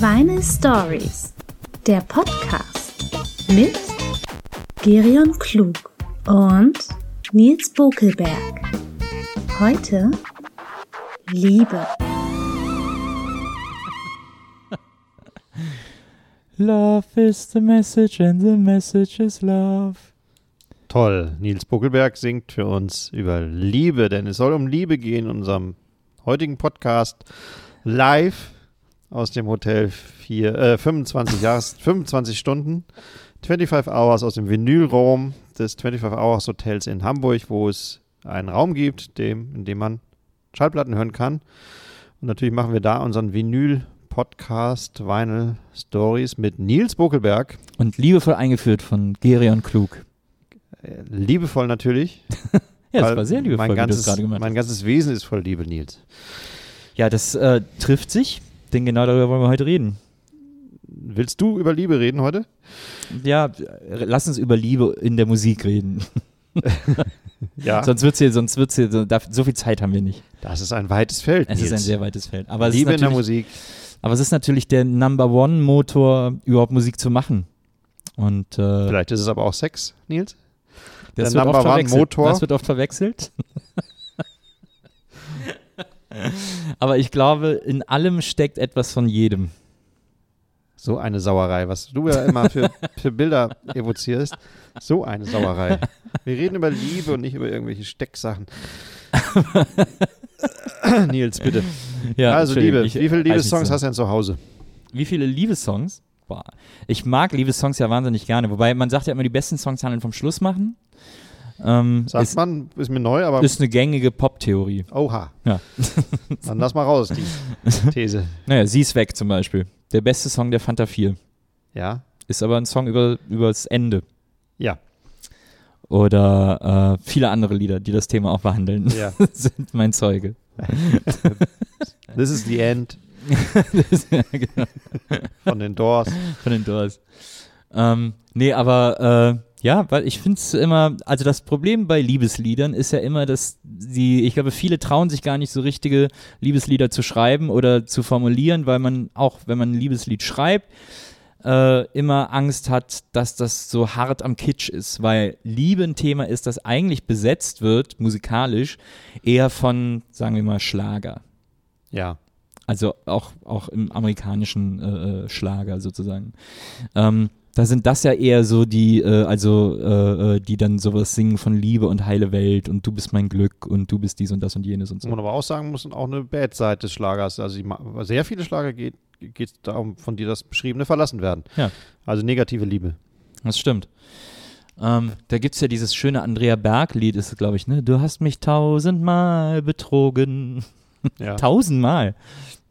Vinyl Stories, der Podcast mit Gerion Klug und Nils Bokelberg. Heute Liebe. Love is the message and the message is love. Toll. Nils Buckelberg singt für uns über Liebe, denn es soll um Liebe gehen in unserem heutigen Podcast live aus dem Hotel 4, äh, 25, Jahres, 25 Stunden, 25 Hours aus dem Vinylraum des 25 Hours Hotels in Hamburg, wo es einen Raum gibt, dem, in dem man Schallplatten hören kann. Und natürlich machen wir da unseren Vinyl-Podcast Vinyl Stories mit Nils Buckelberg. Und liebevoll eingeführt von Gerion Klug. Äh, Liebevoll natürlich. Ja, das war sehr liebevoll, mein wie du ganzes, gerade gemacht Mein hast. ganzes Wesen ist voll Liebe, Nils. Ja, das äh, trifft sich, denn genau darüber wollen wir heute reden. Willst du über Liebe reden heute? Ja, lass uns über Liebe in der Musik reden. Ja. sonst wird's hier, sonst wird's hier, so, so viel Zeit haben wir nicht. Das ist ein weites Feld. Es Nils. ist ein sehr weites Feld. Aber es, Liebe ist in der natürlich, Musik. aber es ist natürlich der Number One Motor, überhaupt Musik zu machen. Und äh, Vielleicht ist es aber auch Sex, Nils. das, der Number One. Motor. das wird oft verwechselt. aber ich glaube, in allem steckt etwas von jedem. So eine Sauerei, was du ja immer für, für Bilder evozierst. So eine Sauerei. Wir reden über Liebe und nicht über irgendwelche Stecksachen. Nils, bitte. Ja, also Liebe. ich- Wie viele Liebessongs so. hast du denn zu Hause? Wie viele Liebessongs? Boah. Ich mag Liebessongs ja wahnsinnig gerne. Wobei man sagt ja immer, die besten Songs handeln vom Schluss machen. Ähm, Sagt ist, man, ist mir neu, aber ist eine gängige Pop-Theorie. oha. Ja. Dann lass mal raus, die These. Naja, Sie ist weg zum Beispiel. Der beste Song der Fanta 4. Ja? Ist aber ein Song über, über das Ende. Ja. Oder äh, viele andere Lieder, die das Thema auch behandeln, Ja. sind mein Zeuge. This is the end Das- ja, genau. von den Doors. von den Doors. Ähm, nee, aber äh, ja, weil ich finde es immer, also das Problem bei Liebesliedern ist ja immer, dass die, ich glaube, viele trauen sich gar nicht so richtige Liebeslieder zu schreiben oder zu formulieren, weil man auch, wenn man ein Liebeslied schreibt, äh, immer Angst hat, dass das so hart am Kitsch ist, weil Liebe ein Thema ist, das eigentlich besetzt wird, musikalisch, eher von, sagen wir mal, Schlager. Ja. Also auch, auch im amerikanischen äh, äh, Schlager sozusagen. Ähm, da sind das ja eher so die, äh, also äh, äh, die dann sowas singen von Liebe und heile Welt und du bist mein Glück und du bist dies und das und jenes und Wo man so. aber auch sagen muss, auch eine Bad-Seite des Schlagers. Also sehr viele Schlager geht es darum, von dir das Beschriebene verlassen werden. Ja. Also negative Liebe. Das stimmt. Ähm, da gibt es ja dieses schöne Andrea Berg-Lied, ist es, glaube ich, ne? Du hast mich tausendmal betrogen. Ja. Tausendmal.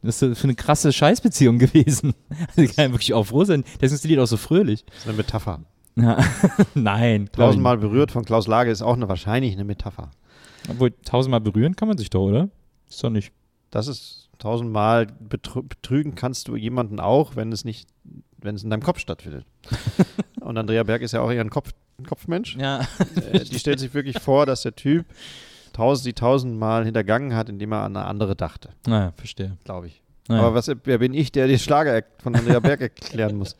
Das ist für eine krasse Scheißbeziehung gewesen. Also ich kann wirklich auch froh sein. Deswegen ist das Lied auch so fröhlich. Das ist eine Metapher. Ja. Nein. Tausendmal berührt von Klaus Lage ist auch eine wahrscheinlich eine Metapher. Obwohl, tausendmal berühren kann man sich doch, oder? Ist doch nicht. Das ist tausendmal betrü betrügen kannst du jemanden auch, wenn es nicht, wenn es in deinem Kopf stattfindet. Und Andrea Berg ist ja auch eher ein Kopf, Kopfmensch. Ja. Äh, die stellt sich wirklich vor, dass der Typ tausend, sie tausendmal hintergangen hat, indem er an eine andere dachte, Naja, verstehe. glaube ich. Naja. Aber was, wer bin ich, der den Schlager er- von Andrea Berg erklären muss?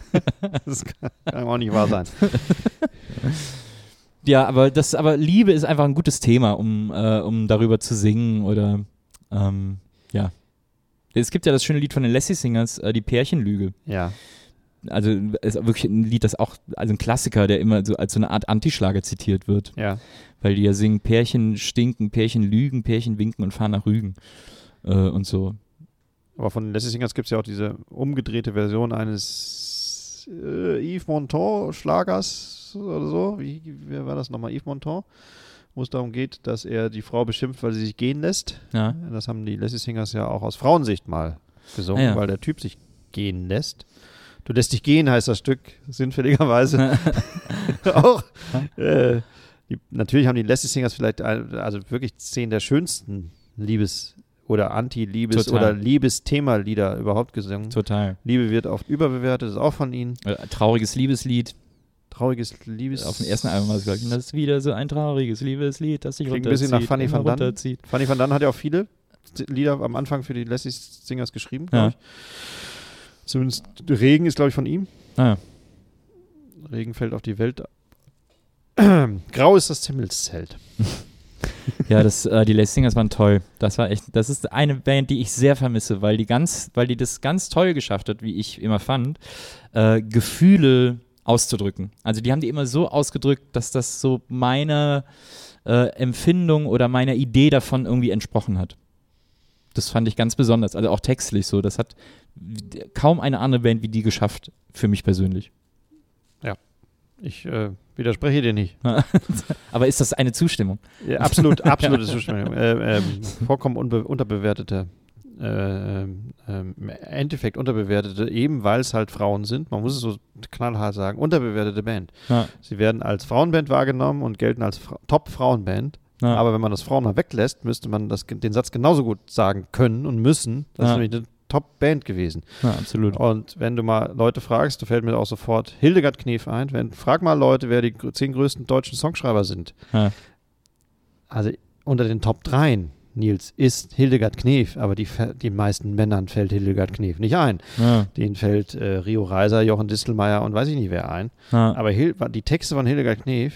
das kann, kann auch nicht wahr sein. ja, aber das, aber Liebe ist einfach ein gutes Thema, um, äh, um darüber zu singen oder ähm, ja. Es gibt ja das schöne Lied von den Lassie Singers, äh, die Pärchenlüge. Ja. Also ist wirklich ein Lied, das auch, also ein Klassiker, der immer so als so eine Art Antischlager zitiert wird. Ja. Weil die ja singen, Pärchen stinken, Pärchen lügen, Pärchen winken und fahren nach Rügen. Äh, und so. Aber von den Lassie Singers gibt es ja auch diese umgedrehte Version eines äh, Yves Montand-Schlagers oder so. Wie, wie war das nochmal? Yves Montand? Wo es darum geht, dass er die Frau beschimpft, weil sie sich gehen lässt. Ja. Das haben die Lassie Singers ja auch aus Frauensicht mal gesungen, Ah ja. weil der Typ sich gehen lässt. Du lässt dich gehen, heißt das Stück, sinnfälligerweise. auch. Äh, die, natürlich haben die Lassie Singers vielleicht ein, also wirklich zehn der schönsten Liebes- oder Anti-Liebes- oder Liebesthema-Lieder überhaupt gesungen. Total. Liebe wird oft überbewertet, ist auch von ihnen. Äh, trauriges Liebeslied. Trauriges Liebes. Auf dem ersten Album war es, glaube ich. Das ist wieder so ein trauriges Liebeslied, das sich Klingt ein runterzieht. bisschen nach Fanny van Dann. Fanny van Dann hat ja auch viele Lieder am Anfang für die Lassie Singers geschrieben, Ja. glaube ich. Zumindest Regen ist, glaube ich, von ihm. Ah, Regen fällt auf die Welt. Grau ist das Himmelszelt. ja, das, äh, die Les Singers waren toll. Das war echt, das ist eine Band, die ich sehr vermisse, weil die ganz, weil die das ganz toll geschafft hat, wie ich immer fand, äh, Gefühle auszudrücken. Also die haben die immer so ausgedrückt, dass das so meiner äh, Empfindung oder meiner Idee davon irgendwie entsprochen hat. Das fand ich ganz besonders, also auch textlich so. Das hat kaum eine andere Band wie die geschafft, für mich persönlich. Ich äh, widerspreche dir nicht. Aber ist das eine Zustimmung? Ja, absolut, absolute Zustimmung. Äh, ähm, vollkommen unterbewertete. Äh, ähm, Im Endeffekt unterbewertete, eben weil es halt Frauen sind, man muss es so knallhart sagen, unterbewertete Band. Ja. Sie werden als Frauenband wahrgenommen und gelten als Fra Top-Frauenband. Ja. Aber wenn man das Frauen mal weglässt, müsste man das, den Satz genauso gut sagen können und müssen. Das Ja. ist nämlich eine Top-Band gewesen. ja, absolut. Und wenn du mal Leute fragst, da fällt mir auch sofort Hildegard Knef ein. Wenn, frag mal Leute, wer die zehn größten deutschen Songschreiber sind. Ja. Also unter den Top 3, Nils, ist Hildegard Knef, aber die, die meisten Männern fällt Hildegard Knef nicht ein. Ja, Denen fällt äh, Rio Reiser, Jochen Distelmeier und weiß ich nicht wer ein. ja. Aber Hil die Texte von Hildegard Knef,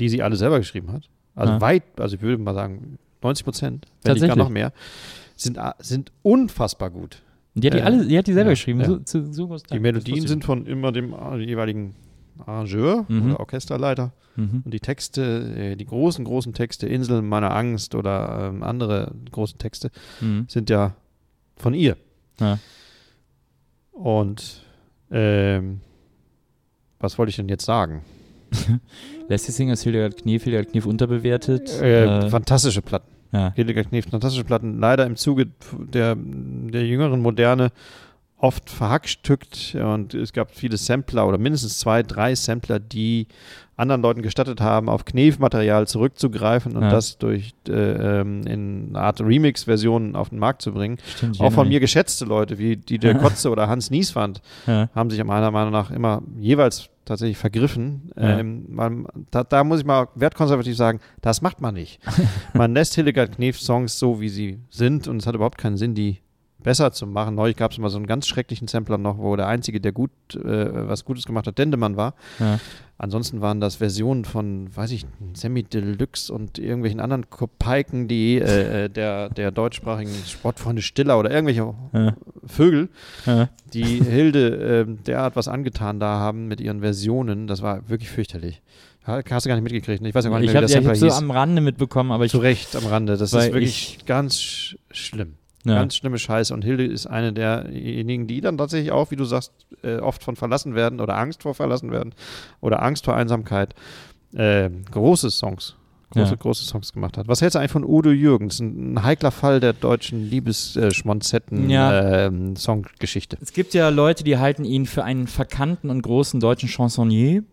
die sie alle selber geschrieben hat, also weit, also ich würde mal sagen 90 Prozent, wenn nicht gar noch mehr, sind, sind unfassbar gut. Die hat die Äh, alle, die hat die selber ja, geschrieben. ja. So, so, so Die Melodien sind von immer dem äh, jeweiligen Arrangeur Mhm. oder Orchesterleiter. Mhm. Und die Texte, äh, die großen, großen Texte, Inseln meiner Angst oder ähm, andere großen Texte, Mhm. sind ja von ihr. Ja. Und ähm, was wollte ich denn jetzt sagen? Leslie Singers, Hildegard Knief, Hildegard Knief unterbewertet. Äh, Äh, fantastische Platten. Ja. Hildegard Knef, fantastische Platten. Leider im Zuge der, der jüngeren Moderne oft verhackstückt und es gab viele Sampler oder mindestens zwei, drei Sampler, die anderen Leuten gestattet haben, auf Knef-Material zurückzugreifen und Ja. das durch äh, ähm, in eine Art Remix-Versionen auf den Markt zu bringen. Stimmt, Auch von mir geschätzte Leute wie Dieter Kotze oder Hans Nieswand. Ja. haben sich meiner Meinung nach immer jeweils tatsächlich vergriffen. Ja. Ähm, man, da, da muss ich mal wertkonservativ sagen, das macht man nicht. man lässt Hildegard Knef Songs so, wie sie sind und es hat überhaupt keinen Sinn, die besser zu machen. Neulich gab es mal so einen ganz schrecklichen Sampler noch, wo der Einzige, der gut äh, was Gutes gemacht hat, Dendemann war. Ja. Ansonsten waren das Versionen von, weiß ich, Semi Deluxe und irgendwelchen anderen Kopeiken, die äh, äh, der, der deutschsprachigen Sportfreunde Stiller oder irgendwelche Ja. Vögel, Ja. die Hilde ähm, derart was angetan da haben mit ihren Versionen. Das war wirklich fürchterlich. Ha- Hast du gar nicht mitgekriegt? ne? Ich weiß ja gar nicht Ich mehr, habe wie der ja, ich Sampler hab so am Rande mitbekommen, aber ich. Zu Recht am Rande. Das ist wirklich ganz sch schlimm. Ja. Ganz schlimme Scheiße. Und Hilde ist eine derjenigen, die dann tatsächlich auch, wie du sagst, äh, oft von verlassen werden oder Angst vor verlassen werden oder Angst vor Einsamkeit äh, große Songs, große, Ja. große Songs gemacht hat. Was hältst du eigentlich von Udo Jürgens? Ein, ein heikler Fall der deutschen Ja. Liebesschmonzetten-Songgeschichte. Es gibt ja Leute, die halten ihn für einen verkannten und großen deutschen Chansonnier.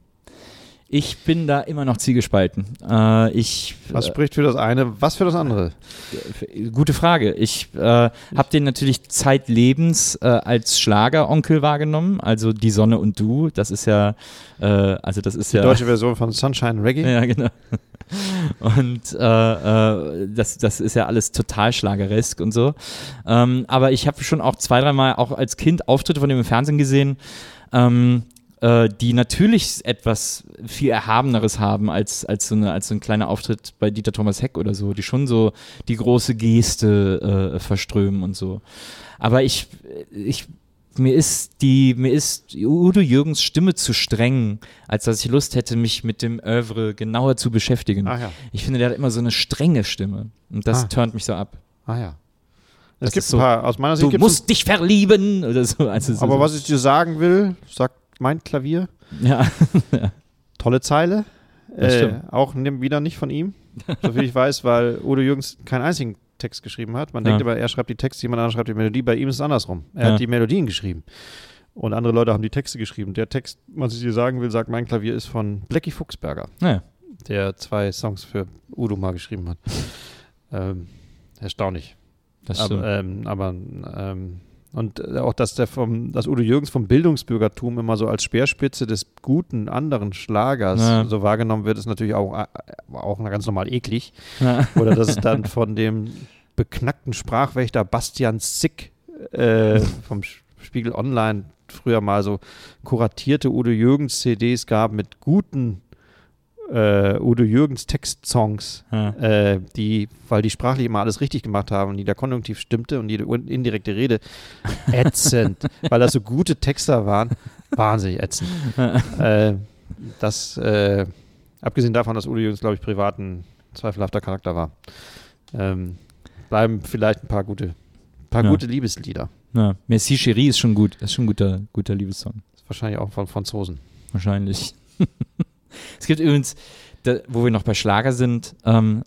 Ich bin da immer noch zielgespalten. Äh, ich, was spricht für das eine, was für das andere? äh, gute Frage. Ich äh, habe den natürlich zeitlebens äh, als Schlageronkel wahrgenommen. Also Die Sonne und Du. Das ist ja, äh, also das ist Die ja. deutsche Version von Sunshine Reggae. Ja, genau. Und äh, äh, das, das ist ja alles total schlageresk und so. Ähm, aber ich habe schon auch zwei, dreimal auch als Kind Auftritte von dem im Fernsehen gesehen, ähm, äh, die natürlich etwas viel Erhabeneres haben als, als, so eine, als so ein kleiner Auftritt bei Dieter Thomas Heck oder so, die schon so die große Geste äh, verströmen und so. Aber ich, ich mir ist die, mir ist Udo Jürgens Stimme zu streng, als dass ich Lust hätte, mich mit dem Oeuvre genauer zu beschäftigen. Ah ja, Ich finde, der hat immer so eine strenge Stimme. Und das Ah. turnt mich so ab. ah ja. Es Das gibt so, ein paar, aus meiner Sicht Du musst dich verlieben oder so. Also so Aber so. was ich dir sagen will, sagt mein Klavier, Ja. tolle Zeile. Äh, auch wieder nicht von ihm, soviel ich weiß, weil Udo Jürgens keinen einzigen Text geschrieben hat. Man Ja. denkt immer, er schreibt die Texte, jemand anderes schreibt die Melodie. Bei ihm ist es andersrum. Er Ja. hat die Melodien geschrieben. Und andere Leute haben die Texte geschrieben. Der Text, was ich dir sagen will, sagt mein Klavier, ist von Blackie Fuchsberger, Naja. der zwei Songs für Udo mal geschrieben hat. ähm, erstaunlich. Das. Aber, ähm, aber ähm, und äh, auch, dass der vom, dass Udo Jürgens vom Bildungsbürgertum immer so als Speerspitze des guten anderen Schlagers Ja. so wahrgenommen wird, ist natürlich auch, äh, auch ganz normal eklig. Ja. Oder dass es dann von dem beknackten Sprachwächter Bastian Sick äh, vom Spiegel Online früher mal so kuratierte Udo Jürgens CDs gab mit guten äh, Udo Jürgens Textsongs, Ja. äh, die, weil die sprachlich immer alles richtig gemacht haben und jeder Konjunktiv stimmte und jede indirekte Rede ätzend, weil das so gute Texter waren, wahnsinnig ätzend. äh, das, äh, abgesehen davon, dass Udo Jürgens, glaube ich, privat ein zweifelhafter Charakter war, ähm, bleiben vielleicht ein paar gute, paar Ja. gute Liebeslieder. Ja. Merci Chérie ist schon gut. Das ist schon ein guter, guter Liebessong. Wahrscheinlich auch von Franzosen. Wahrscheinlich. es gibt übrigens, da, wo wir noch bei Schlager sind, ähm,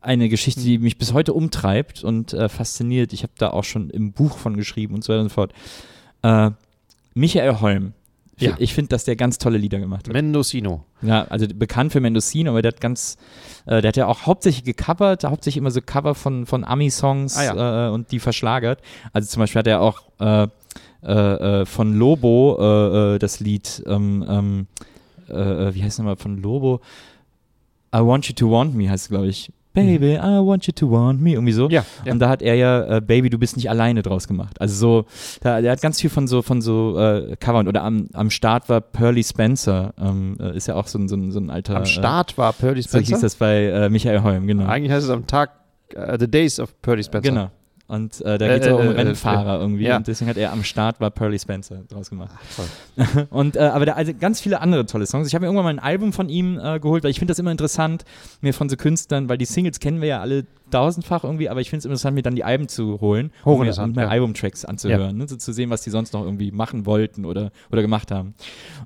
eine Geschichte, die mich bis heute umtreibt und äh, fasziniert. Ich habe da auch schon im Buch von geschrieben und so weiter und so fort. Äh, Michael Holm. Ich, Ja. ich finde, dass der ganz tolle Lieder gemacht hat. Mendocino. Ja, also bekannt für Mendocino, aber der hat ganz, äh, der hat ja auch hauptsächlich gecovert, hauptsächlich immer so Cover von, von Ami-Songs Ah, äh, und die verschlagert. Also zum Beispiel hat er auch äh, äh, von Lobo das Lied, ähm, ähm, äh, äh, wie heißt es nochmal, von Lobo? I Want You to Want Me heißt es, glaube ich. Baby, I want you to want me, irgendwie so. Ja, ja. Und da hat er ja äh, Baby, du bist nicht alleine draus gemacht. Also so, da, der hat ganz viel von so, von so äh, Covern. Oder am, am Start war Pearly Spencer, ähm, äh, ist ja auch so ein, so ein, so ein alter. Am Start war Purdy Äh, so Spencer. hieß das bei äh, Michael Holm, genau. Eigentlich heißt es am Tag, äh, The Days of Purdy Spencer. Genau. Und äh, da Äh, geht es auch um äh, äh, Rennfahrer irgendwie. ja. Und deswegen hat er am Start war Pearly Spencer draus gemacht. toll. und äh, aber der, also ganz viele andere tolle Songs. Ich habe mir irgendwann mal ein Album von ihm äh, geholt, weil ich finde das immer interessant, mir von so Künstlern, weil die Singles kennen wir ja alle tausendfach irgendwie, aber ich finde es interessant, mir dann die Alben zu holen, mir, Hochinteressant, und mir ja. Albumtracks anzuhören, ne, so zu sehen, was die sonst noch irgendwie machen wollten oder, oder gemacht haben.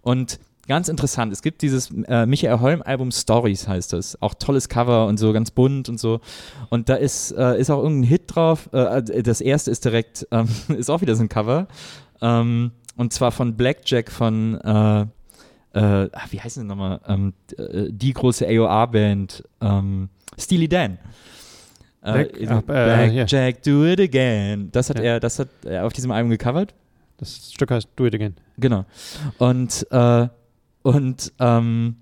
Und ganz interessant, es gibt dieses äh, Michael Holm Album Stories heißt das, auch tolles Cover und so, ganz bunt und so. Und da ist, äh, ist auch irgendein Hit drauf. Äh, das erste ist direkt, ähm, ist auch wieder so ein Cover. Ähm, und zwar von Blackjack von, äh, äh, ach, wie heißt denn nochmal? Ähm, äh, die große AOR-Band, ähm, Steely Dan. Äh, Black- ist- ah, äh, Blackjack, do it again. Das hat Ja. er, das hat er auf diesem Album gecovert. Das Stück heißt Do It Again. Genau. Und, äh, und, ähm,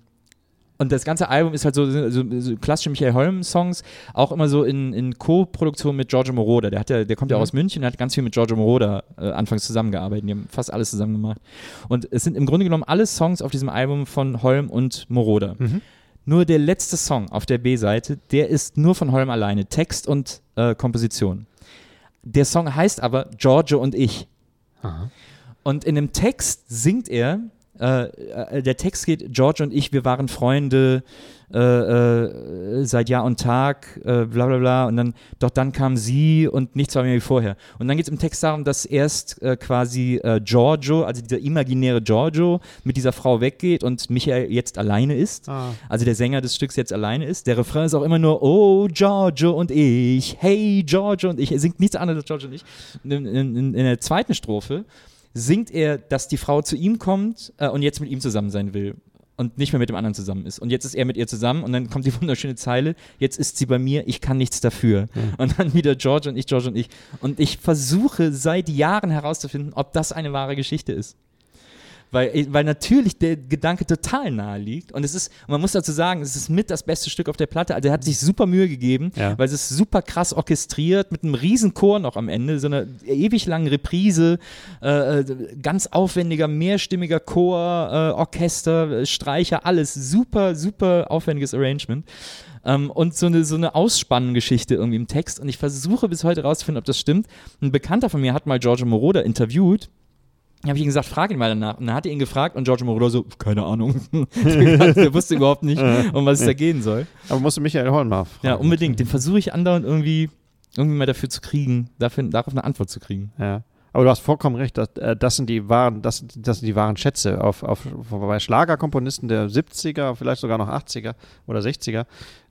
und das ganze Album ist halt so, so, so klassische Michael Holm-Songs, auch immer so in, in Co-Produktion mit Giorgio Moroder. Der, hat ja, der kommt ja Mhm. aus München und hat ganz viel mit Giorgio Moroder äh, anfangs zusammengearbeitet. Die haben fast alles zusammen gemacht. Und es sind im Grunde genommen alle Songs auf diesem Album von Holm und Moroder. Mhm. Nur der letzte Song auf der B-Seite, der ist nur von Holm alleine. Text und äh, Komposition. Der Song heißt aber Giorgio und ich. Aha. Und in dem Text singt er, äh, äh, der Text geht, George und ich, wir waren Freunde äh, äh, seit Jahr und Tag, äh, bla bla bla. Und dann, doch dann kam sie und nichts war mehr wie vorher. Und dann geht es im Text darum, dass erst äh, quasi äh, Giorgio, also dieser imaginäre Giorgio, mit dieser Frau weggeht und Michael jetzt alleine ist. Ah. Also der Sänger des Stücks jetzt alleine ist. Der Refrain ist auch immer nur, oh, Giorgio und ich, hey, Giorgio und ich. Er singt nichts anderes als Giorgio und ich. In, in, in der zweiten Strophe singt er, dass die Frau zu ihm kommt äh, und jetzt mit ihm zusammen sein will. Und nicht mehr mit dem anderen zusammen ist. Und jetzt ist er mit ihr zusammen und dann kommt die wunderschöne Zeile, jetzt ist sie bei mir, ich kann nichts dafür. Und dann wieder George und ich, George und ich. Und ich versuche seit Jahren herauszufinden, ob das eine wahre Geschichte ist. Weil, weil natürlich der Gedanke total nahe liegt. Und es ist, man muss dazu sagen, es ist mit das beste Stück auf der Platte. Also er hat sich super Mühe gegeben, Ja. weil es ist super krass orchestriert mit einem riesen Chor noch am Ende, so einer ewig langen Reprise, äh, äh, ganz aufwendiger, mehrstimmiger Chor, äh, Orchester, Streicher, alles super, super aufwendiges Arrangement. Ähm, und so eine, so eine Ausspanngeschichte irgendwie im Text. Und ich versuche bis heute rauszufinden, ob das stimmt. Ein Bekannter von mir hat mal Giorgio Moroder interviewt habe ich ihn gesagt, frag ihn mal danach. Und dann hat er ihn gefragt und Giorgio Moroder so, keine Ahnung. der wusste überhaupt nicht, um was es da gehen soll. Aber musst du Michael Holm mal fragen. Ja, unbedingt. Den versuche ich andauernd irgendwie, irgendwie mal dafür zu kriegen, dafür, darauf eine Antwort zu kriegen. Ja. Aber du hast vollkommen recht, das, äh, das sind die wahren, das, das sind die wahren Schätze. Auf, auf, bei Schlagerkomponisten der 70er, vielleicht sogar noch 80er oder 60er,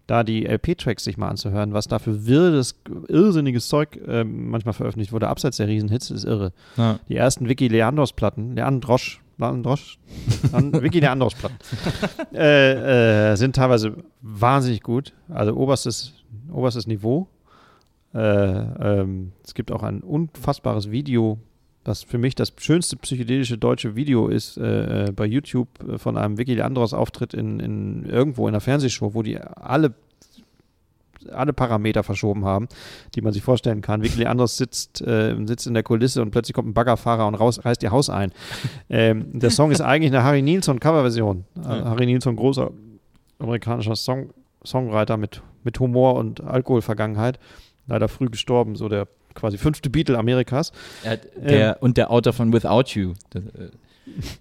da die LP-Tracks sich mal anzuhören, was da für wirres, irrsinniges Zeug äh, manchmal veröffentlicht wurde, abseits der Riesenhits, ist irre. Ja. Die ersten Vicky Leandros-Platten, Leandrosch, Leandrosch, Leand- Vicky Leandros-Platten, äh, äh, sind teilweise wahnsinnig gut. Also oberstes, oberstes Niveau. Äh, ähm, es gibt auch ein unfassbares Video, das für mich das schönste psychedelische deutsche Video ist, äh, äh, bei YouTube äh, von einem Vicky Leandros Auftritt in, in irgendwo in einer Fernsehshow, wo die alle alle Parameter verschoben haben, die man sich vorstellen kann. Vicky Leandros sitzt, äh, sitzt in der Kulisse und plötzlich kommt ein Baggerfahrer und raus, reißt ihr Haus ein. ähm, der Song ist eigentlich eine Harry Nilsson Coverversion. Äh, Harry Nilsson, großer amerikanischer Song, Songwriter mit, mit Humor und Alkoholvergangenheit. Leider früh gestorben, so der quasi fünfte Beatle Amerikas. Hat, der, ähm, und der Autor von Without You. Das, äh,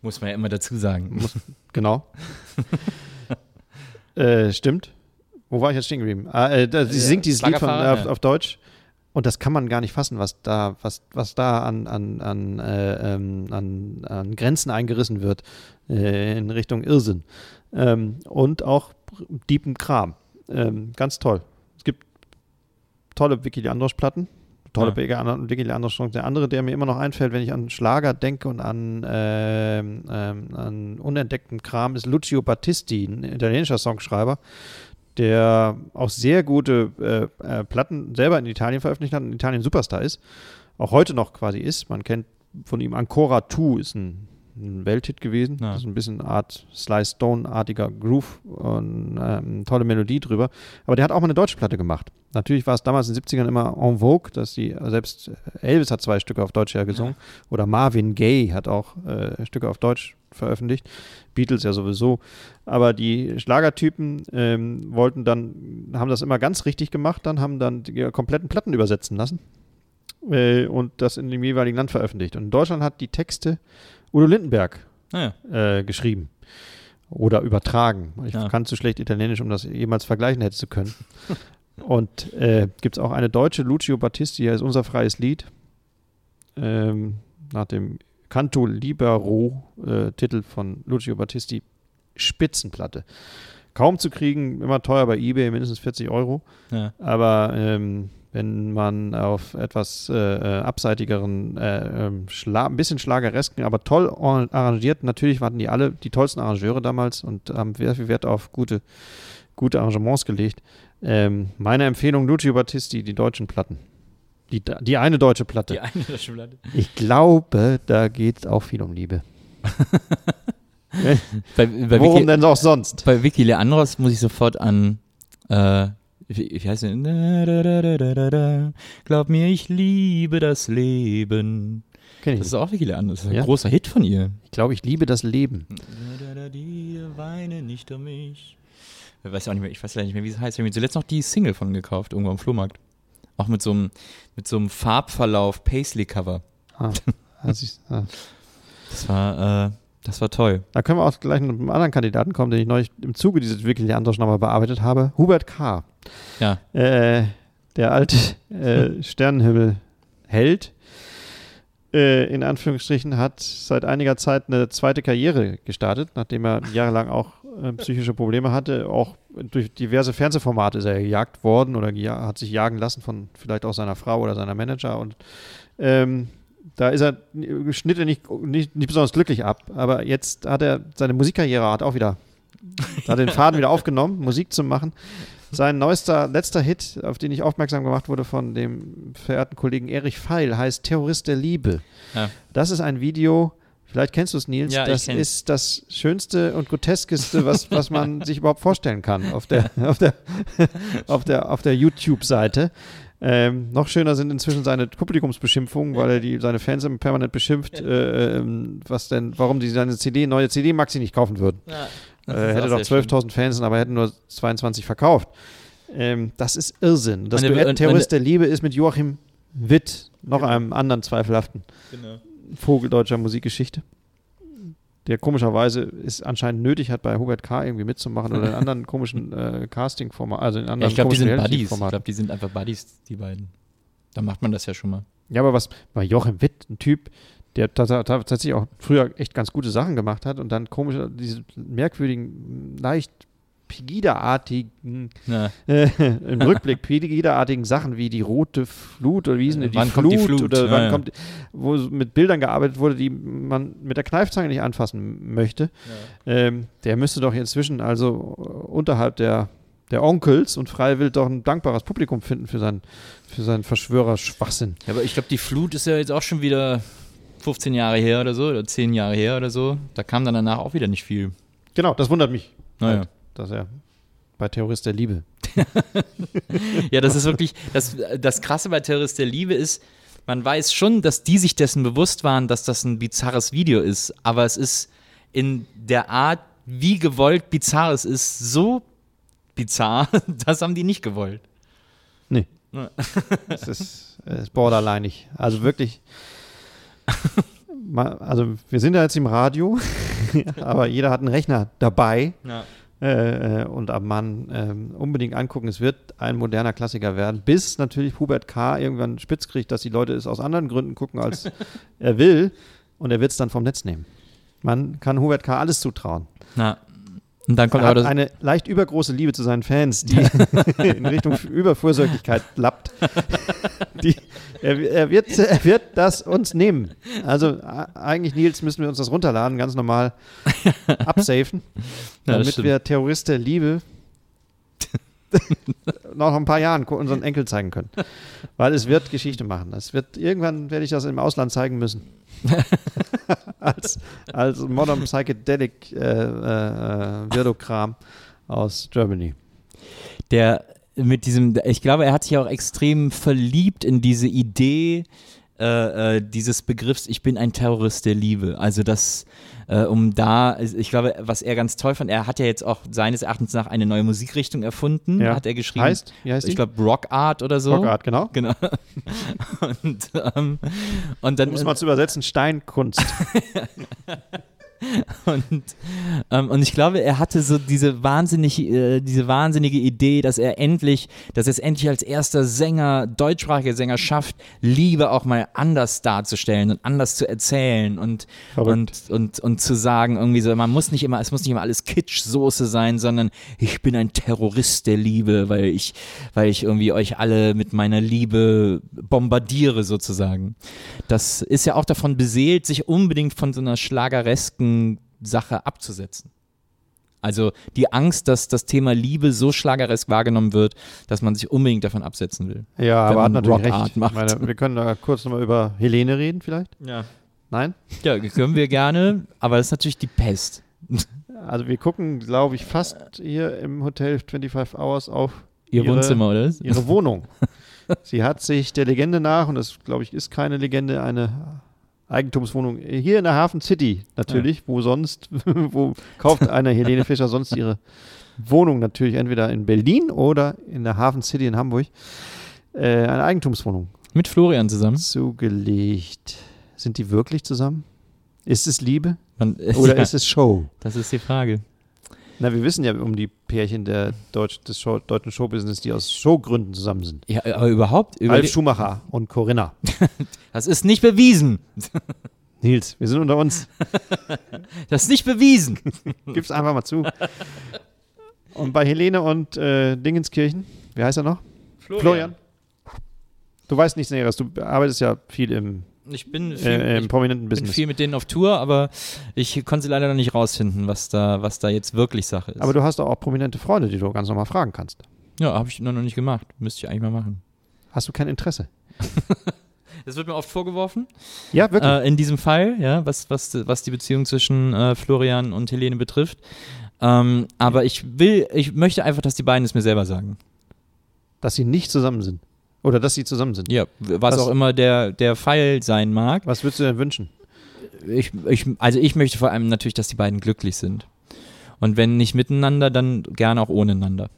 muss man ja immer dazu sagen. Muss, genau. äh, stimmt. Wo war ich jetzt stehen geblieben? Ah, äh, sie singt dieses Lied von, äh, auf, auf, Deutsch. Und das kann man gar nicht fassen, was da, was, was da an, an, an, äh, ähm, an, an Grenzen eingerissen wird äh, in Richtung Irrsinn. Ähm, und auch deepen Kram. Ähm, ganz toll. Es gibt tolle Vicky Leandros-Platten. Tolle ja. Vicky Leandros-Songs. Der andere, der mir immer noch einfällt, wenn ich an Schlager denke und an, ähm, ähm, an unentdeckten Kram, ist Lucio Battisti, ein italienischer Songschreiber der auch sehr gute äh, äh, Platten selber in Italien veröffentlicht hat und in Italien Superstar ist. Auch heute noch quasi ist. Man kennt von ihm Ancora Tu, ist ein, ein Welthit gewesen. Ja. Das ist ein bisschen Art Slice Stone-artiger Groove und ähm, tolle Melodie drüber. Aber der hat auch mal eine deutsche Platte gemacht. Natürlich war es damals in den 70ern immer en vogue, dass die, selbst Elvis hat zwei Stücke auf Deutsch ja gesungen. Ja. Oder Marvin Gaye hat auch äh, Stücke auf Deutsch veröffentlicht. Beatles ja sowieso. Aber die Schlagertypen ähm, wollten dann, haben das immer ganz richtig gemacht, dann haben dann die kompletten Platten übersetzen lassen äh, und das in dem jeweiligen Land veröffentlicht. Und in Deutschland hat die Texte Udo Lindenberg ah, ja. äh, geschrieben oder übertragen. Ich ja. kann zu schlecht Italienisch, um das jemals vergleichen hätte zu können. und äh, gibt es auch eine deutsche, Lucio Battisti, hier ist unser freies Lied. Ähm, nach dem Canto Libero, äh, Titel von Lucio Battisti, Spitzenplatte. Kaum zu kriegen, immer teuer bei eBay, mindestens 40 Euro. Ja. Aber ähm, wenn man auf etwas äh, äh abseitigeren, äh, ähm, ein bisschen schlageresken, aber toll arrangiert, natürlich waren die alle die tollsten Arrangeure damals und haben sehr viel Wert auf gute, gute Arrangements gelegt. Ähm, meine Empfehlung, Lucio Battisti, die deutschen Platten. Die, die eine deutsche Platte. Die eine deutsche Platte. Ich glaube, da geht es auch viel um Liebe. bei, bei Worum Vicky, denn auch sonst? Bei Vicky Leandros muss ich sofort an, äh, wie, wie heißt denn? Glaub mir, ich liebe das Leben. Kenn das ist auch Vicky Leandros. Das ist ein ja? großer Hit von ihr. Ich glaube, ich liebe das Leben. Weine nicht um mich. Ich weiß auch nicht mehr, ich weiß nicht mehr, wie es heißt. Ich habe mir zuletzt noch die Single von gekauft, irgendwo am Flohmarkt. Auch mit so einem, mit so einem Farbverlauf Paisley-Cover. Ah, das, ah. das war, äh, das war toll. Da können wir auch gleich mit einem anderen Kandidaten kommen, den ich neulich im Zuge dieses wirklich anderen nochmal bearbeitet habe. Hubert K. Ja. Äh, der alte äh, Sternenhimmel-Held, äh, in Anführungsstrichen, hat seit einiger Zeit eine zweite Karriere gestartet, nachdem er jahrelang auch äh, psychische Probleme hatte. Auch durch diverse Fernsehformate ist er gejagt worden oder hat sich jagen lassen von vielleicht auch seiner Frau oder seiner Manager. Und ähm, da ist er, schnitt er nicht, nicht, nicht besonders glücklich ab. Aber jetzt hat er seine Musikkarriere hat auch wieder, hat den Faden wieder aufgenommen, Musik zu machen. Sein neuester, letzter Hit, auf den ich aufmerksam gemacht wurde von dem verehrten Kollegen Erich Feil, heißt Terrorist der Liebe. Ja. Das ist ein Video, Vielleicht kennst du es, Nils. Ja, das ist das Schönste und Groteskeste, was, was man sich überhaupt vorstellen kann auf der, auf der, auf der, auf der YouTube-Seite. Ähm, noch schöner sind inzwischen seine Publikumsbeschimpfungen, weil er die, seine Fans immer permanent beschimpft, äh, ähm, was denn, warum die seine CD, neue CD Maxi nicht kaufen würden. Ja, äh, hätte doch 12.000 Fans, aber hätten nur 22 verkauft. Ähm, das ist Irrsinn. Das Duett Terrorist der Liebe ist mit Joachim Witt, noch genau. einem anderen zweifelhaften. Genau. Vogel deutscher Musikgeschichte. Der komischerweise ist anscheinend nötig hat, bei Hubert K. irgendwie mitzumachen oder in anderen komischen äh, Casting-Formaten, also in anderen ja, Ich glaube, die sind Buddies. Ich glaube, die sind einfach Buddies, die beiden. Da macht man das ja schon mal. Ja, aber was bei Joachim Witt, ein Typ, der tatsächlich auch früher echt ganz gute Sachen gemacht hat und dann komische, diese merkwürdigen, leicht Pegida-artigen, äh, im Rückblick Pegida-artigen Sachen wie die rote Flut oder wie hieß denn die, Flut, die Flut oder ja, wann ja. kommt, wo mit Bildern gearbeitet wurde, die man mit der Kneifzange nicht anfassen möchte. Ja. Ähm, der müsste doch inzwischen also unterhalb der, der Onkels und Freiwild doch ein dankbares Publikum finden für seinen, für seinen Verschwörerschwachsinn. Ja, aber ich glaube, die Flut ist ja jetzt auch schon wieder 15 Jahre her oder so, oder 10 Jahre her oder so. Da kam dann danach auch wieder nicht viel. Genau, das wundert mich. Naja. Halt dass er bei Terrorist der Liebe Ja, das ist wirklich, das, das Krasse bei Terrorist der Liebe ist, man weiß schon, dass die sich dessen bewusst waren, dass das ein bizarres Video ist, aber es ist in der Art, wie gewollt bizarr es ist, so bizarr, das haben die nicht gewollt. Nee. Es ist, ist borderlineig. Also wirklich. also wir sind ja jetzt im Radio, aber jeder hat einen Rechner dabei. Ja. Äh, äh, und am Mann ähm, unbedingt angucken. Es wird ein moderner Klassiker werden, bis natürlich Hubert K. irgendwann spitz kriegt, dass die Leute es aus anderen Gründen gucken, als er will. Und er wird es dann vom Netz nehmen. Man kann Hubert K. alles zutrauen. Na. Und dann kommt Er aber hat das, eine leicht übergroße Liebe zu seinen Fans, die in Richtung Überfürsorglichkeit lappt. Die, er, er, wird, er wird das uns nehmen. Also eigentlich, Nils, müssen wir uns das runterladen, ganz normal absafen, Ja, damit stimmt. wir Terrorist der Liebe noch ein paar Jahren unseren Enkel zeigen können. Weil es wird Geschichte machen. Es wird, irgendwann werde ich das im Ausland zeigen müssen. als, als Modern Psychedelic äh, äh, äh, Virdokram aus Germany. der mit diesem, ich glaube, er hat sich auch extrem verliebt in diese Idee äh, äh, dieses Begriffs, ich bin ein Terrorist der Liebe. Also das, äh, um da, ich glaube, was er ganz toll fand, er hat ja jetzt auch seines Erachtens nach eine neue Musikrichtung erfunden, Ja. hat er geschrieben. Heißt? Wie heißt ich glaube Rock Art oder so. Rockart, genau. Genau. und, ähm, und dann Um es mal zu übersetzen, Steinkunst. Und, ähm, und ich glaube, er hatte so diese wahnsinnig, äh, diese wahnsinnige Idee, dass er endlich, dass er es endlich als erster Sänger, deutschsprachiger Sänger schafft, Liebe auch mal anders darzustellen und anders zu erzählen und, und, und, und zu sagen, irgendwie so, man muss nicht immer, es muss nicht immer alles Kitschsoße sein, sondern ich bin ein Terrorist der Liebe, weil ich, weil ich irgendwie euch alle mit meiner Liebe bombardiere sozusagen. Das ist ja auch davon beseelt, sich unbedingt von so einer schlageresken Sache abzusetzen. Also die Angst, dass das Thema Liebe so schlageresk wahrgenommen wird, dass man sich unbedingt davon absetzen will. Ja, aber hat natürlich Rockart recht. Meine, wir können da kurz nochmal über Helene reden vielleicht. Ja. Nein? Ja, können wir gerne, aber das ist natürlich die Pest. Also wir gucken, glaube ich, fast hier im Hotel 25 Hours auf Ihr Ihre- Wohnzimmer, oder? ihre Wohnung. Sie hat sich der Legende nach, und das glaube ich ist keine Legende, eine Eigentumswohnung hier in der Hafen City natürlich, wo sonst, wo kauft eine Helene Fischer sonst ihre Wohnung natürlich entweder in Berlin oder in der Hafen City in Hamburg. Äh, eine Eigentumswohnung Mit Florian zusammen. zugelegt. Sind die wirklich zusammen? Ist es Liebe Man, oder ja, ist es Show? das ist die Frage. Na, wir wissen ja um die Pärchen der Deutsch, des Show, deutschen Showbusiness, die aus Showgründen zusammen sind. Ja, aber überhaupt, Ralf überle- Schumacher und Corinna. das ist nicht bewiesen. Nils, wir sind unter uns. Das ist nicht bewiesen. Gib's einfach mal zu. Und bei Helene und äh, Dingenskirchen, wie heißt er noch? Florian. Du weißt nichts Näheres, du arbeitest ja viel im, Ich bin viel, äh, ich prominenten bin viel mit denen auf Tour, aber ich konnte leider noch nicht rausfinden, was da, was da jetzt wirklich Sache ist. Aber du hast doch auch prominente Freunde, die du ganz normal fragen kannst. ja, habe ich noch noch nicht gemacht. Müsste ich eigentlich mal machen. Hast du kein Interesse? Das wird mir oft vorgeworfen. Ja, wirklich. Äh, in diesem Fall, ja, was, was, was die Beziehung zwischen äh, Florian und Helene betrifft. Ähm, aber ich will, ich möchte einfach, dass die beiden es mir selber sagen. dass sie nicht zusammen sind. Oder dass sie zusammen sind. Ja, was, Was- auch immer der, der Fall sein mag. Was würdest du denn wünschen? Ich, ich, also ich möchte vor allem natürlich, dass die beiden glücklich sind. Und wenn nicht miteinander, dann gerne auch ohneinander.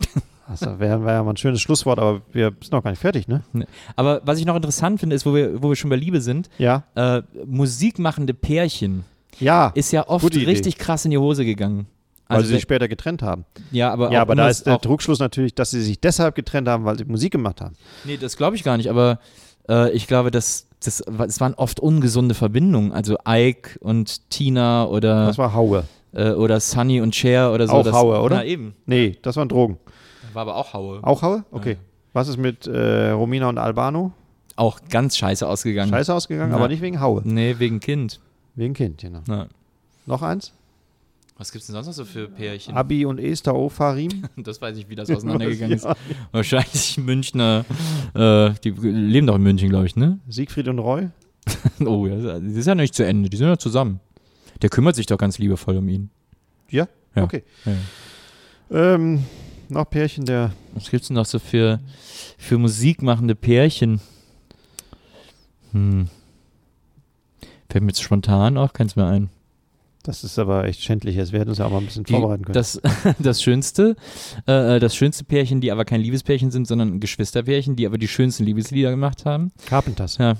Das wäre wär ja mal ein schönes Schlusswort, aber wir sind noch gar nicht fertig, ne? Aber was ich noch interessant finde, ist, wo wir, wo wir schon bei Liebe sind, Ja. äh, musikmachende Pärchen Ja, ist ja oft richtig krass in die Hose gegangen. Weil Also sie sich später getrennt haben. ja, aber, ja, aber da ist der Trugschluss natürlich, dass sie sich deshalb getrennt haben, weil sie Musik gemacht haben. Nee, das glaube ich gar nicht, aber äh, ich glaube, dass das, es waren oft ungesunde Verbindungen. Also Ike und Tina oder, Das war Haue. äh, oder Sunny und Cher oder so. Auch das, Haue, oder? Na eben. Nee, das waren Drogen. War aber auch Haue. Auch Haue? Okay. Was ist mit äh, Romina und Albano? Auch ganz scheiße ausgegangen. Scheiße ausgegangen, Ja. aber nicht wegen Haue. Nee, wegen Kind. Wegen Kind, genau. Na. Noch eins? Was gibt's denn sonst noch so für Pärchen? Abi und Esther Ofarim. Das weiß ich, wie das auseinandergegangen ist. Ja. Wahrscheinlich Münchner, äh, die leben doch in München, glaube ich, ne? Siegfried und Roy. Oh, ja, das ist ja nicht zu Ende, die sind ja zusammen. Der kümmert sich doch ganz liebevoll um ihn. Ja? Ja. Okay. Ja. Ähm, noch Pärchen der. Was gibt's denn noch so für, für musikmachende Pärchen? Hm. Fällt mir jetzt spontan auch keins mehr ein. Das ist aber echt schändlich. Es werden uns ja auch mal ein bisschen Die, vorbereiten können. das, das schönste, äh, das schönste Pärchen, die aber kein Liebespärchen sind, sondern Geschwisterpärchen, die aber die schönsten Liebeslieder gemacht haben. Carpenters. Ja.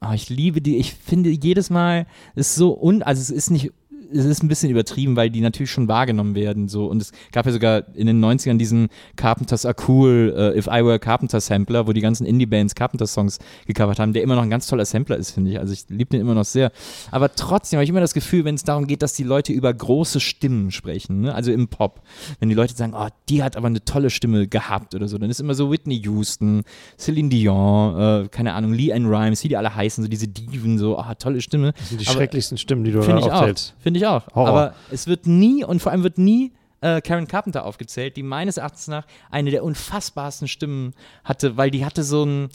Ah, ich liebe die. Ich finde jedes Mal ist so un, also es ist nicht es ist ein bisschen übertrieben, weil die natürlich schon wahrgenommen werden. So. Und es gab ja sogar in den 90ern diesen Carpenters Are Cool, uh, If I Were a Carpenter Sampler, wo die ganzen Indie-Bands Carpenter-Songs gecovert haben, der immer noch ein ganz toller Sampler ist, finde ich. Also ich liebe den immer noch sehr. Aber trotzdem habe ich immer das Gefühl, wenn es darum geht, dass die Leute über große Stimmen sprechen, ne? also im Pop, wenn die Leute sagen, oh, die hat aber eine tolle Stimme gehabt oder so, dann ist immer so Whitney Houston, Celine Dion, äh, keine Ahnung, Lee Ann Rimes, wie die alle heißen, so diese Diven, so, oh, tolle Stimme. Das sind die Aber- schrecklichsten Stimmen, die du Finde da ich auch. aufzählst. Finde ich auch. Horror. Aber es wird nie und vor allem wird nie äh, Karen Carpenter aufgezählt, die meines Erachtens nach eine der unfassbarsten Stimmen hatte, weil die hatte so ein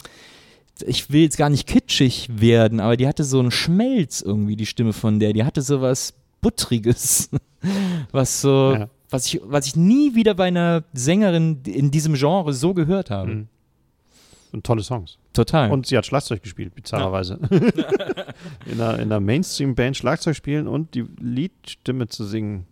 ich will jetzt gar nicht kitschig werden, aber die hatte so einen Schmelz irgendwie, die Stimme von der. Die hatte so was Buttriges, was so, Ja. was, ich, was ich nie wieder bei einer Sängerin in diesem Genre so gehört habe. Mhm. Und tolle Songs. Total. Und sie hat Schlagzeug gespielt, bizarrerweise. in einer, in einer Mainstream-Band Schlagzeug spielen und die Liedstimme zu singen.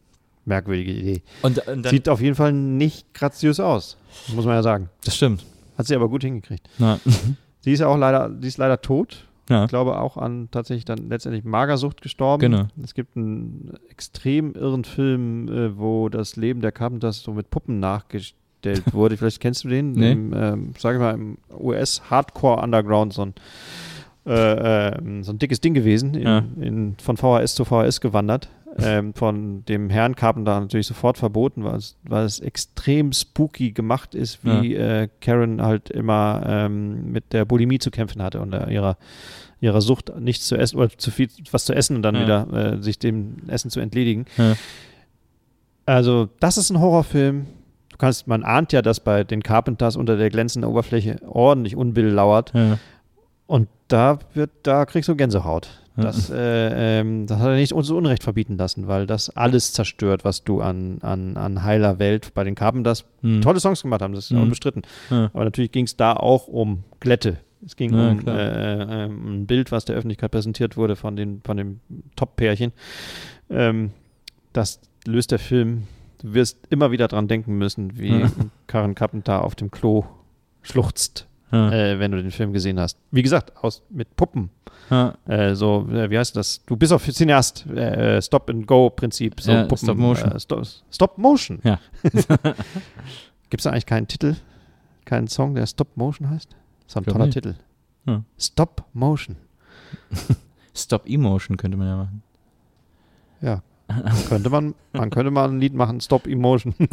Merkwürdige Idee. und, und dann, Sieht auf jeden Fall nicht graziös aus, muss man ja sagen. das stimmt. Hat sie aber gut hingekriegt. Na, Sie ist ja auch leider, sie ist leider tot. ja. Ich glaube auch an tatsächlich dann letztendlich Magersucht gestorben. Genau. Es gibt einen extrem irren Film, äh, wo das Leben der Carpenters so mit Puppen nachgestellt wurde. Vielleicht kennst du den? Nee. Im, ähm, sag ich mal, im US-Hardcore-Underground so ein, äh, äh, so ein dickes Ding gewesen, in, Ja. in, von VHS zu VHS gewandert. Ähm, von dem Herrn Carpenter natürlich sofort verboten, weil es, weil es extrem spooky gemacht ist, wie äh, Karen halt immer ähm, mit der Bulimie zu kämpfen hatte und äh, ihrer, ihrer Sucht, nichts zu essen oder zu viel was zu essen und dann Ja. wieder äh, sich dem Essen zu entledigen. Ja. Also, das ist ein Horrorfilm. Du kannst, man ahnt ja, dass bei den Carpenters unter der glänzenden Oberfläche ordentlich Unbill lauert. Ja. Und da wird, da kriegst du Gänsehaut. Das, äh, ähm, das hat er nicht uns Unrecht verbieten lassen, weil das alles zerstört, was du an, an, an heiler Welt bei den Carpenters Hm. tolle Songs gemacht haben, das ist Mhm. unbestritten. Ja. Aber natürlich ging es da auch um Glätte. Es ging Ja, um äh, ähm, ein Bild, was der Öffentlichkeit präsentiert wurde von, den, von dem Top-Pärchen. Ähm, das löst der Film. Du wirst immer wieder dran denken müssen, wie. Karen Carpenter auf dem Klo schluchzt, Ja. äh, wenn du den Film gesehen hast. Wie gesagt, aus, mit Puppen. Ja. Äh, so, äh, wie heißt das? Du bist auf Cineast, äh, Stop-and-Go-Prinzip. So Ja, Puppen, Stop Motion. Äh, Stop, Stop Motion. Ja. Gibt es da eigentlich keinen Titel, keinen Song, der Stop Motion heißt? Das ist ein toller nicht. Titel. Stop Motion. Stop Emotion könnte man ja machen. Ja. Könnte man, man könnte mal ein Lied machen, Stop Emotion.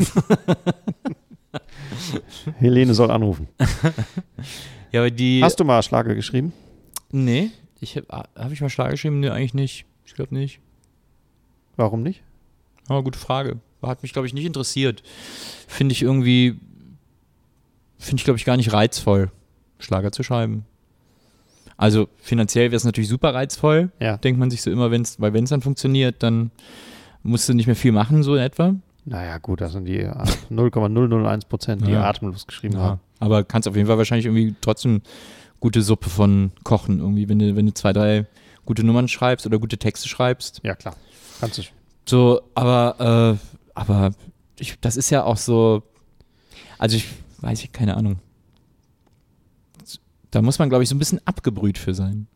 Helene soll anrufen. Ja, aber die. Hast du mal Schlager geschrieben? Nee, ich habe hab ich mal Schlag geschrieben? Nee, eigentlich nicht. Ich glaube nicht. Warum nicht? Aber gute Frage. Hat mich, glaube ich, nicht interessiert. Finde ich irgendwie, finde ich, glaube ich, gar nicht reizvoll, Schlager zu schreiben. Also finanziell wäre es natürlich super reizvoll, Ja. denkt man sich so immer, wenn's, weil wenn es dann funktioniert, dann musst du nicht mehr viel machen, so in etwa. Naja, gut, das sind die äh, 0,001 Prozent, die Ja. atemlos geschrieben Ja. haben. Aber kannst auf jeden Fall wahrscheinlich irgendwie trotzdem gute Suppe von kochen, irgendwie, wenn du, wenn du zwei, drei gute Nummern schreibst oder gute Texte schreibst. Ja, klar. Kannst du. So, aber, äh, aber ich, das ist ja auch so, also ich weiß ich, keine Ahnung. Da muss man, glaube ich, so ein bisschen abgebrüht für sein,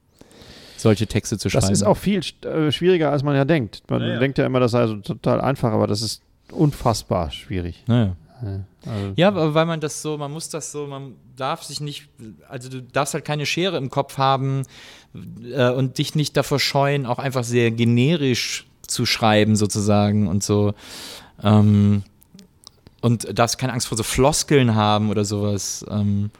solche Texte zu schreiben. Das ist auch viel äh, schwieriger, als man ja denkt. Man Ja, ja. denkt ja immer, das sei so total einfach, aber das ist unfassbar schwierig. Naja. Also, Ja, aber weil man das so, man muss das so, man darf sich nicht, also du darfst halt keine Schere im Kopf haben äh, und dich nicht davor scheuen, auch einfach sehr generisch zu schreiben sozusagen und so. Ähm, und darfst keine Angst vor so Floskeln haben oder sowas. Ähm,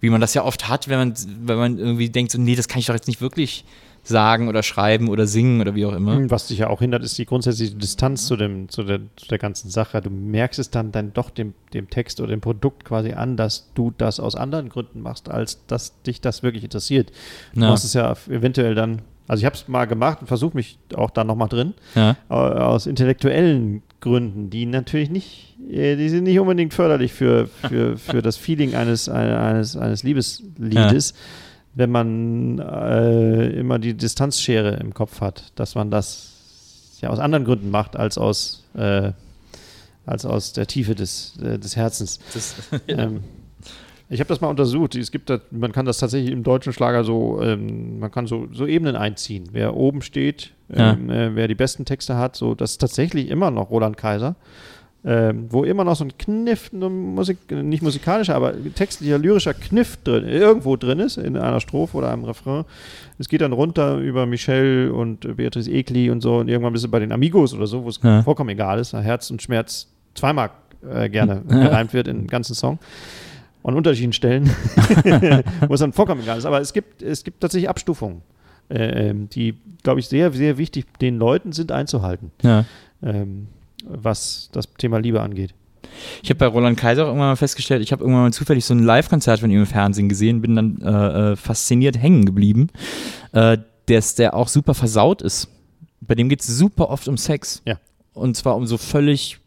wie man das ja oft hat, wenn man, wenn man irgendwie denkt, so, nee, das kann ich doch jetzt nicht wirklich sagen oder schreiben oder singen oder wie auch immer. Was dich ja auch hindert, ist die grundsätzliche Distanz zu, dem, zu, der, zu der ganzen Sache. Du merkst es dann, dann doch dem, dem Text oder dem Produkt quasi an, dass du das aus anderen Gründen machst, als dass dich das wirklich interessiert. Du Ja. machst es ja eventuell dann, also ich habe es mal gemacht und versuche mich auch da nochmal drin, Ja. äh, aus intellektuellen Gründen, die natürlich nicht, äh, die sind nicht unbedingt förderlich für, für, für das Feeling eines, eines, eines Liebesliedes, wenn man äh, immer die Distanzschere im Kopf hat, dass man das ja aus anderen Gründen macht als aus, äh, als aus der Tiefe des, äh, des Herzens. Das, ähm, ich habe das mal untersucht. Es gibt da, man kann das tatsächlich im deutschen Schlager so, ähm, man kann so, so Ebenen einziehen. Wer oben steht, Ja. ähm, äh, wer die besten Texte hat, so, das ist tatsächlich immer noch Roland Kaiser. Ähm, wo immer noch so ein Kniff, Musik, nicht musikalischer, aber textlicher, lyrischer Kniff drin, irgendwo drin ist, in einer Strophe oder einem Refrain. Es geht dann runter über Michelle und Beatrice Egli und so und irgendwann bist du bei den Amigos oder so, wo es Ja. vollkommen egal ist, Herz und Schmerz zweimal äh, gerne gereimt wird in den ganzen Song. An unterschiedlichen Stellen, wo es dann vollkommen egal ist. Aber es gibt, es gibt tatsächlich Abstufungen, äh, ähm, die, glaube ich, sehr, sehr wichtig den Leuten sind einzuhalten, ja. ähm, was das Thema Liebe angeht. Ich habe bei Roland Kaiser auch irgendwann mal festgestellt, ich habe irgendwann mal zufällig so ein Live-Konzert von ihm im Fernsehen gesehen, bin dann äh, äh, fasziniert hängen geblieben, äh, dass der auch super versaut ist. Bei dem geht es super oft um Sex. Ja. Und zwar um so völlig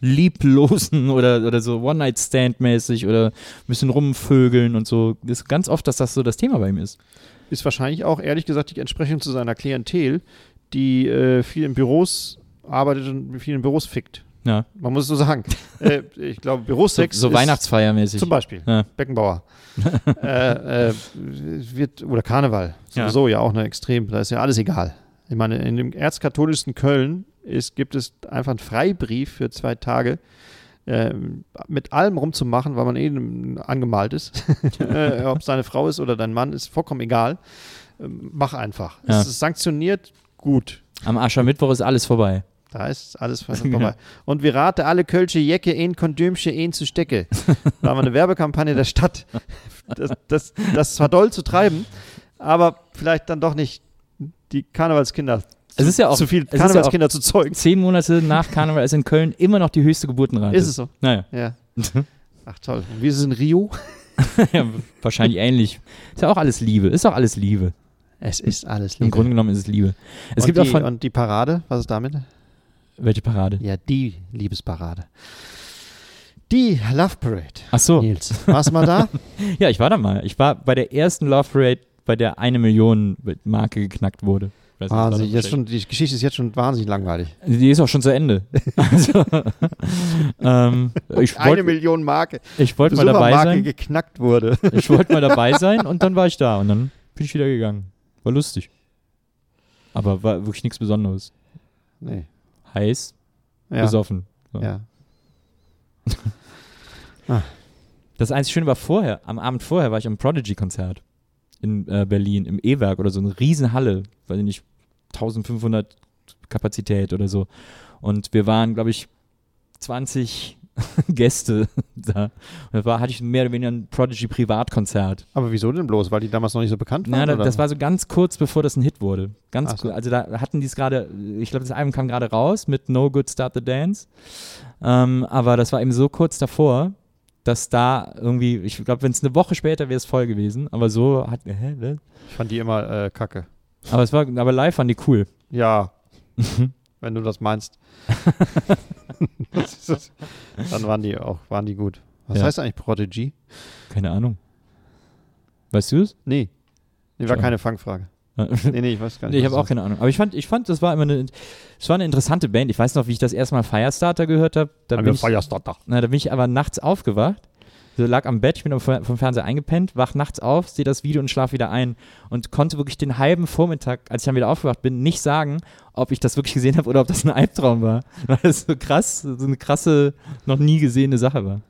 lieblosen oder, oder so One-Night-Stand-mäßig oder ein bisschen rumvögeln und so. Das ist ganz oft, dass das so das Thema bei ihm ist. Ist wahrscheinlich auch, ehrlich gesagt, die Entsprechung zu seiner Klientel, die äh, viel in Büros arbeitet und viel in Büros fickt. Ja. Man muss es so sagen. äh, ich glaube, So, Bürosex so ist Weihnachtsfeiermäßig. Zum Beispiel. Ja. Beckenbauer. äh, äh, wird, oder Karneval. Ja. Sowieso ja auch eine extrem, da ist ja alles egal. Ich meine, in dem erzkatholischsten Köln ist, gibt es einfach einen Freibrief für zwei Tage, ähm, mit allem rumzumachen, weil man eh n- angemalt ist. äh, Ob es deine Frau ist oder dein Mann, ist vollkommen egal. Ähm, mach einfach. Ja. Es ist sanktioniert, gut. Am Aschermittwoch ist alles vorbei. Da ist alles vorbei. Und wir raten alle Kölsche Jecke in Kondümsche in zu stecke. Da haben wir eine Werbekampagne der Stadt. Das, das, das war doll zu treiben, aber vielleicht dann doch nicht die Karnevalskinder. Es ist ja auch- zu viel ist ja Karnevalskinder zu zeugen. Zehn Monate nach Karneval ist in Köln immer noch die höchste Geburtenrate. Ist es so? Naja. Ja. Ach toll. Und wie ist es in Rio? ja, wahrscheinlich ähnlich. Ist ja auch alles Liebe. Ist auch alles Liebe. Es ist alles Im Grunde genommen ist es Liebe. Es und gibt die, auch von. und die Parade, was ist damit? welche Parade? Ja, die Liebesparade. Die Love Parade. Ach so. Nils, warst du mal da? Ja, ich war da mal. Ich war bei der ersten Love Parade, bei der eine Million Marke geknackt wurde. Weiß nicht, Wahnsinnig. das Jetzt schon, die Geschichte ist jetzt schon wahnsinnig langweilig. Die ist auch schon zu Ende. also, ähm, ich Eine wollte Million Marke. ich wollt mal dabei sein. geknackt wurde. Ich wollte mal dabei sein und dann war ich da und dann bin ich wieder gegangen. War lustig. Aber war wirklich nichts Besonderes. Nee. Heiß, Ja. besoffen. So. ja. Das einzige Schöne war vorher, am Abend vorher war ich am Prodigy-Konzert in äh, Berlin, im E-Werk oder so, eine Riesen-Halle, weiß ich nicht, 1500 Kapazität oder so. Und wir waren, glaube ich, 20 Gäste da. Und da war, hatte ich mehr oder weniger ein Prodigy-Privatkonzert. Aber wieso denn bloß? Weil die damals noch nicht so bekannt waren? Ja, da, das war so ganz kurz bevor das ein Hit wurde. Ganz so. Also da hatten die es gerade, ich glaube, das Album kam gerade raus mit No Good Start the Dance. Ähm, aber das war eben so kurz davor, dass da irgendwie, ich glaube, wenn es eine Woche später wäre es voll gewesen, aber so hat, hä, was? ich fand die immer äh, kacke. aber es war, aber live waren die cool. Ja, wenn du das meinst. Das ist das. Dann waren die auch, waren die gut. Was Ja. heißt eigentlich Prodigy? Keine Ahnung. Weißt du es? Nee. Nee, war keine Fangfrage. Nee, nee, ich weiß gar nicht. Nee, ich was habe auch das keine Ahnung. Aber ich fand, ich fand, das war immer eine, es war eine interessante Band. Ich weiß noch, wie ich das erste Mal Firestarter gehört habe. Da bin ich, Firestarter. Na, da bin ich aber nachts aufgewacht. So lag am Bett, ich bin vom Fernseher eingepennt, wach nachts auf, sehe das Video und schlaf wieder ein und konnte wirklich den halben Vormittag, als ich dann wieder aufgewacht bin, nicht sagen, ob ich das wirklich gesehen habe oder ob das ein Albtraum war. Weil das so krass, so eine krasse, noch nie gesehene Sache war.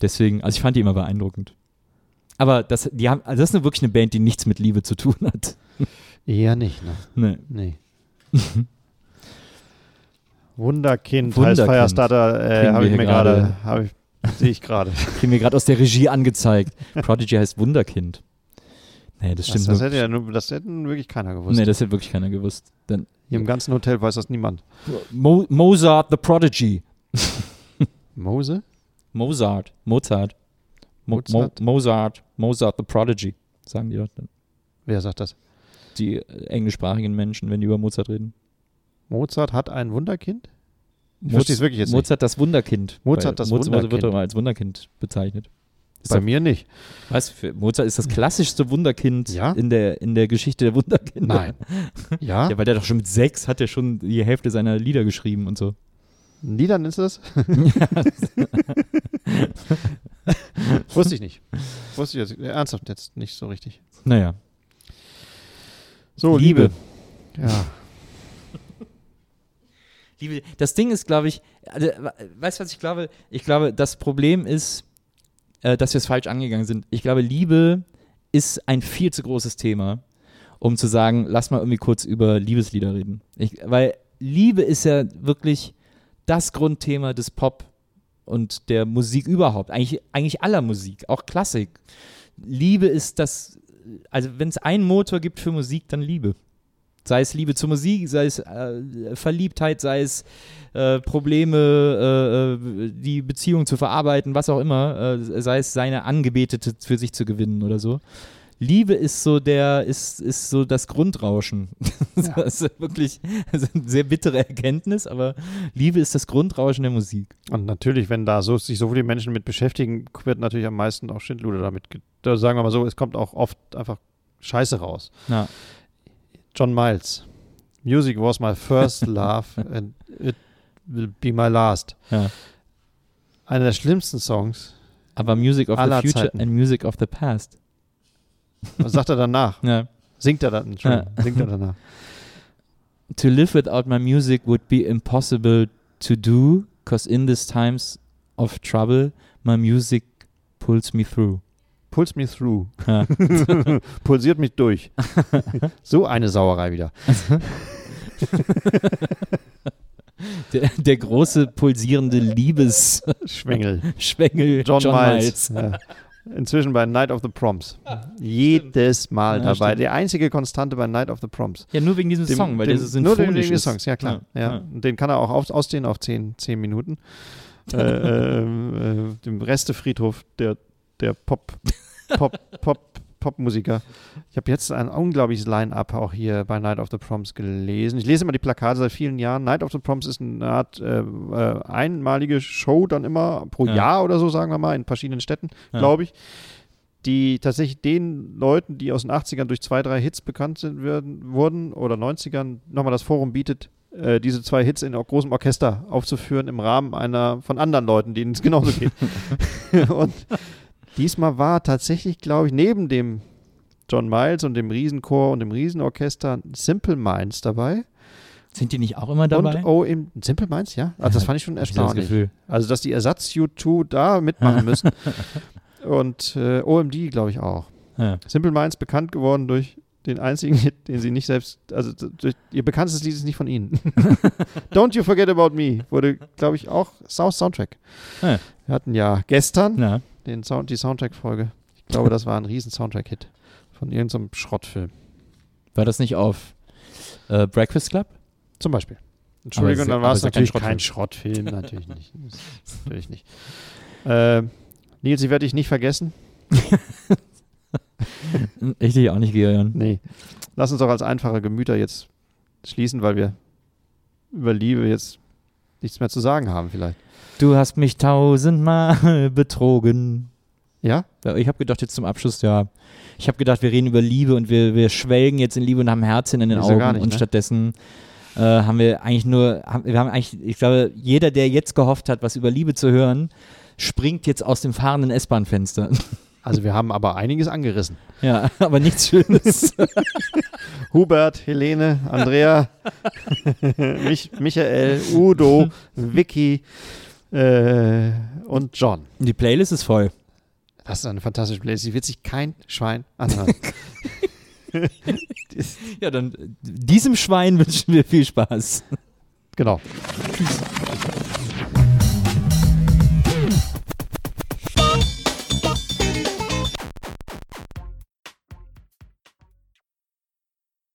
Deswegen, also ich fand die immer beeindruckend. Aber das, die haben, also das ist eine, wirklich eine Band, die nichts mit Liebe zu tun hat. Eher nicht, ne? Nee. Nee. Wunderkind, heißt Wunderkind. Firestarter, äh, habe ich mir gerade. sehe ich gerade. Kriegen wir gerade aus der Regie angezeigt. Prodigy heißt Wunderkind. Nee, das Das, stimmt das, wirklich. hätte ja nur, das hätten wirklich keiner gewusst. Nee, das hätte wirklich keiner gewusst. Dann Hier im ganzen Hotel weiß das niemand. Mo Mozart the Prodigy. Mose? Mozart. Mozart. Mo Mozart? Mo Mozart. Mozart the Prodigy. Sagen die dort dann. Wer sagt das? Die englischsprachigen Menschen, wenn die über Mozart reden. Mozart hat ein Wunderkind? Ich es wirklich jetzt nicht. Mozart das Wunderkind. Mozart das Mozart wird Wunderkind. doch immer als Wunderkind bezeichnet. Ist Bei doch- mir nicht. Was Mozart ist das klassischste Wunderkind Ja? in, der, in der Geschichte der Wunderkinder. Nein. Ja? Ja, weil der doch schon mit sechs hat er schon die Hälfte seiner Lieder geschrieben und so. Liedern ist das? Wusste ich nicht. Wusste ich jetzt ernsthaft jetzt nicht so richtig. Naja. So, Liebe. Liebe. Ja. Liebe, das Ding ist, glaube ich, also, weißt du, was ich glaube? Ich glaube, das Problem ist, äh, dass wir es falsch angegangen sind. Ich glaube, Liebe ist ein viel zu großes Thema, um zu sagen, lass mal irgendwie kurz über Liebeslieder reden. Ich, weil Liebe ist ja wirklich das Grundthema des Pop und der Musik überhaupt. Eigentlich, eigentlich aller Musik, auch Klassik. Liebe ist das, also wenn es einen Motor gibt für Musik, dann Liebe. Sei es Liebe zur Musik, sei es äh, Verliebtheit, sei es äh, Probleme, äh, äh, die Beziehung zu verarbeiten, was auch immer, äh, sei es seine Angebetete für sich zu gewinnen oder so. Liebe ist so der, ist, ist so das Grundrauschen. Das ist wirklich ist eine sehr bittere Erkenntnis, aber Liebe ist das Grundrauschen der Musik. Und natürlich, wenn da so, sich so viele Menschen mit beschäftigen, wird natürlich am meisten auch Schindluder damit. ge- Da sagen wir mal so, es kommt auch oft einfach Scheiße raus. Ja. John Miles. Music was my first love and it will be my last. Ja. Einer der schlimmsten Songs. Aber Music of the Future Zeiten. and Music of the Past. Was sagt er danach? Ja. Singt er dann? Entschuldigung, singt er danach. To live without my music would be impossible to do, cause in these times of trouble, my music pulls me through. Pulls me through. Ja. Pulsiert mich durch. so eine Sauerei wieder. Der, der große pulsierende Liebesschwengel Schwengel. John, John, Miles. Miles. Ja. Inzwischen bei Night of the Proms. Jedes Mal Ja, dabei. stimmt. Die einzige Konstante bei Night of the Proms. Ja, nur wegen diesem Dem- Song, weil dem- der so Nur wegen des ist. Songs, ja klar. Ja, Ja, ja. Und Den kann er auch aus, ausdehnen auf zehn, zehn Minuten. äh, ähm, äh, dem Restefriedhof der, der Pop, Pop, Pop, Popmusiker. Ich habe jetzt ein unglaubliches Line-Up auch hier bei Night of the Proms gelesen. Ich lese immer die Plakate seit vielen Jahren. Night of the Proms ist eine Art äh, äh, einmalige Show dann immer pro Ja. Jahr oder so, sagen wir mal, in verschiedenen Städten, Ja. glaube ich. Die tatsächlich den Leuten, die aus den 80ern durch zwei, drei Hits bekannt sind, werden, wurden oder 90ern nochmal das Forum bietet, äh, diese zwei Hits in großem Orchester aufzuführen im Rahmen einer von anderen Leuten, denen es genauso geht. und diesmal war tatsächlich, glaube ich, neben dem John Miles und dem Riesenchor und dem Riesenorchester Simple Minds dabei. Sind die nicht auch immer dabei? Und oh, im Simple Minds, ja. Also das fand ich schon das erstaunlich. Gefühl. Also, dass die Ersatz-U2 da mitmachen müssen. und äh, OMD, glaube ich, auch. Ja. Simple Minds bekannt geworden durch den einzigen Hit, den sie nicht selbst, also durch, ihr bekanntestes Lied ist nicht von ihnen. Don't You Forget About Me wurde, glaube ich, auch South Soundtrack. Ja. Wir hatten ja gestern Ja. Den Sound, die Soundtrack-Folge. Ich glaube, das war ein riesen Soundtrack-Hit von irgendeinem Schrottfilm. War das nicht auf äh, Breakfast Club? Zum Beispiel. Entschuldigung, dann war es ja kein natürlich kein Schrottfilm. natürlich nicht. Natürlich nicht. Äh, Nils, ich werde dich nicht vergessen. Ich dich auch nicht, Gerion. Nee. Lass uns doch als einfache Gemüter jetzt schließen, weil wir über Liebe jetzt nichts mehr zu sagen haben, vielleicht. Du hast mich tausendmal betrogen. Ja? Ja, Ich habe gedacht, jetzt zum Abschluss, ja. Ich habe gedacht, wir reden über Liebe und wir, wir schwelgen jetzt in Liebe und haben Herzchen in den Wieso Augen. gar nicht, und ne? stattdessen äh, haben wir eigentlich nur, haben, wir haben eigentlich, ich glaube, jeder, der jetzt gehofft hat, was über Liebe zu hören, springt jetzt aus dem fahrenden S-Bahn-Fenster. Also wir haben aber einiges angerissen. ja, aber nichts Schönes. Hubert, Helene, Andrea, Mich, Michael, Udo, Vicky äh, und John. Die Playlist ist voll. Das ist eine fantastische Playlist. Die wird sich kein Schwein anhören. Ja, dann diesem Schwein wünschen wir viel Spaß. genau. Tschüss.